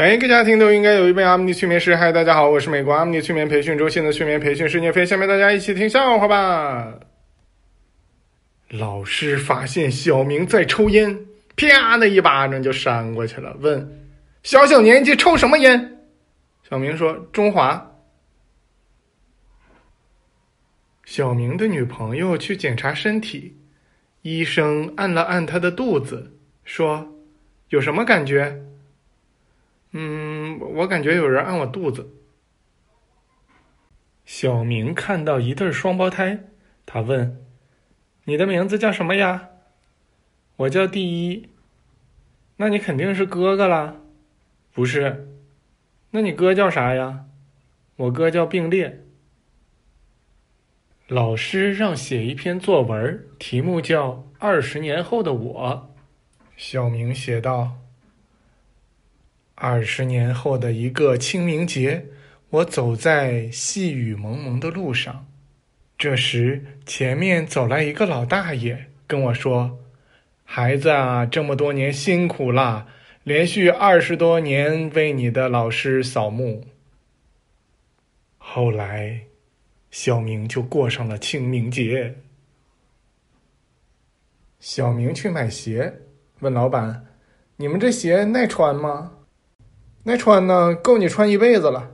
每一个家庭都应该有一位阿姆尼催眠师。嗨，大家好，我是美国阿姆尼催眠培训中心的催眠培训师聂飞。下面大家一起听笑话吧。老师发现小明在抽烟，啪的一巴掌就扇过去了，问：“小小年纪抽什么烟？”小明说：“中华。”小明的女朋友去检查身体，医生按了按他的肚子，说：“有什么感觉？”嗯，我感觉有人按我肚子。小明看到一对双胞胎，他问：“你的名字叫什么呀？”“我叫第一。”“那你肯定是哥哥啦。”“不是。”“那你哥叫啥呀？”“我哥叫并列。”老师让写一篇作文，题目叫《二十年后的我》。小明写道。二十年后的一个清明节，我走在细雨蒙蒙的路上，这时前面走来一个老大爷，跟我说：“孩子啊，这么多年辛苦了，连续二十多年为你的老师扫墓。”后来，小明就过上了清明节。小明去买鞋，问老板：“你们这鞋耐穿吗？”那穿呢，够你穿一辈子了。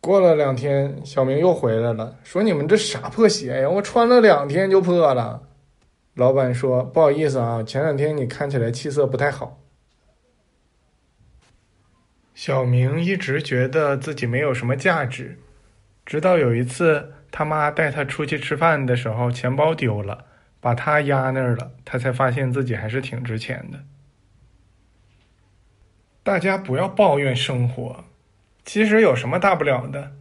过了两天，小明又回来了，说：“你们这啥破鞋呀？我穿了两天就破了。”老板说：“不好意思啊，前两天你看起来气色不太好。”小明一直觉得自己没有什么价值，直到有一次他妈带他出去吃饭的时候，钱包丢了，把他压那儿了，他才发现自己还是挺值钱的。大家不要抱怨生活，其实有什么大不了的。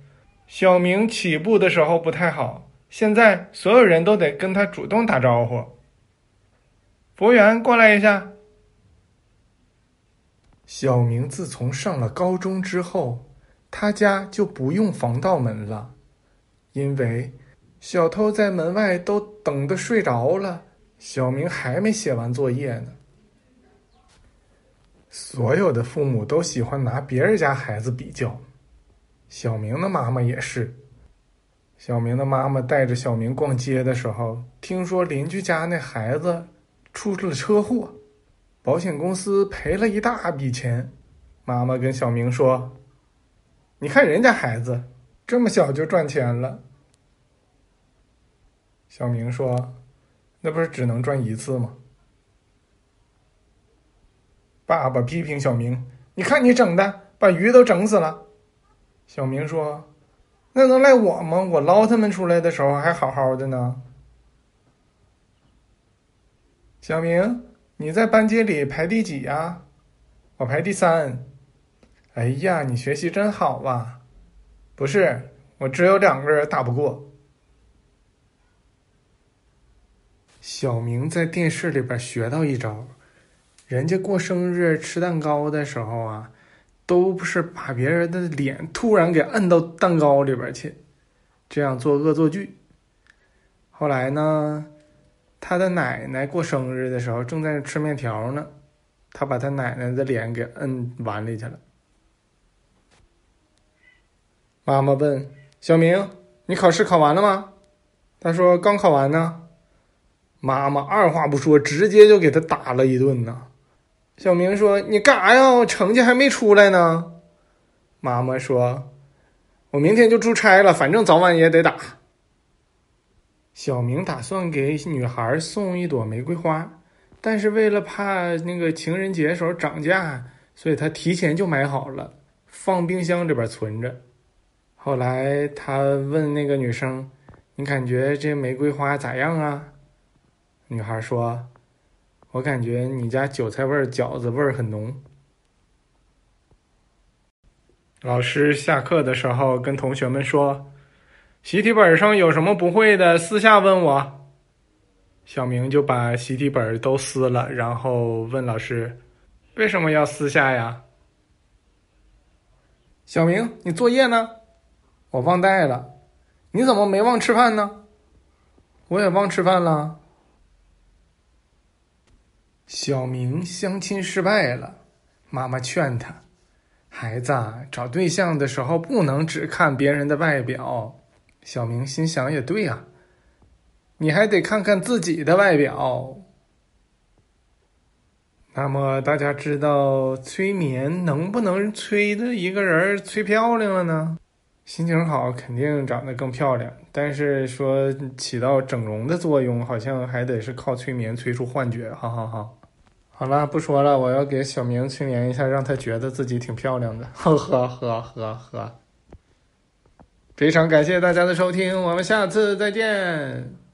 小明起步的时候不太好，现在所有人都得跟他主动打招呼。服务员，过来一下。小明自从上了高中之后，他家就不用防盗门了，因为小偷在门外都等的睡着了，小明还没写完作业呢。所有的父母都喜欢拿别人家孩子比较，小明的妈妈也是。小明的妈妈带着小明逛街的时候，听说邻居家那孩子出了车祸，保险公司赔了一大笔钱。妈妈跟小明说：“你看人家孩子这么小就赚钱了。”小明说：“那不是只能赚一次吗？”爸爸批评小明：“你看你整的，把鱼都整死了。”小明说：“那能赖我吗？我捞他们出来的时候还好好的呢。”小明，你在班级里排第几呀？我排第三。哎呀，你学习真好啊！不是，我只有两个人打不过。小明在电视里边学到一招。人家过生日吃蛋糕的时候啊，都不是把别人的脸突然给摁到蛋糕里边去，这样做恶作剧。后来呢，他的奶奶过生日的时候正在吃面条呢，他把他奶奶的脸给摁碗里去了。妈妈问小明：“你考试考完了吗？”他说：“刚考完呢。”妈妈二话不说，直接就给他打了一顿呢。小明说：“你干啥呀？我成绩还没出来呢。”妈妈说：“我明天就出差了，反正早晚也得打。”小明打算给女孩送一朵玫瑰花，但是为了怕那个情人节时候涨价，所以他提前就买好了，放冰箱里边存着。后来他问那个女生：“你感觉这玫瑰花咋样啊？”女孩说。我感觉你家韭菜味儿饺子味儿很浓。老师下课的时候跟同学们说：“习题本上有什么不会的，私下问我。”小明就把习题本都撕了，然后问老师：“为什么要撕下呀？”小明，你作业呢？我忘带了。你怎么没忘吃饭呢？我也忘吃饭了。小明相亲失败了，妈妈劝他：“孩子找对象的时候不能只看别人的外表。小明心想也对呀，你还得看看自己的外表。那么大家知道催眠能不能催的一个人催漂亮了呢？心情好肯定长得更漂亮，但是说起到整容的作用，好像还得是靠催眠催出幻觉。哈哈哈。好了，不说了，我要给小明催眠一下，让他觉得自己挺漂亮的。呵呵呵呵呵。非常感谢大家的收听，我们下次再见。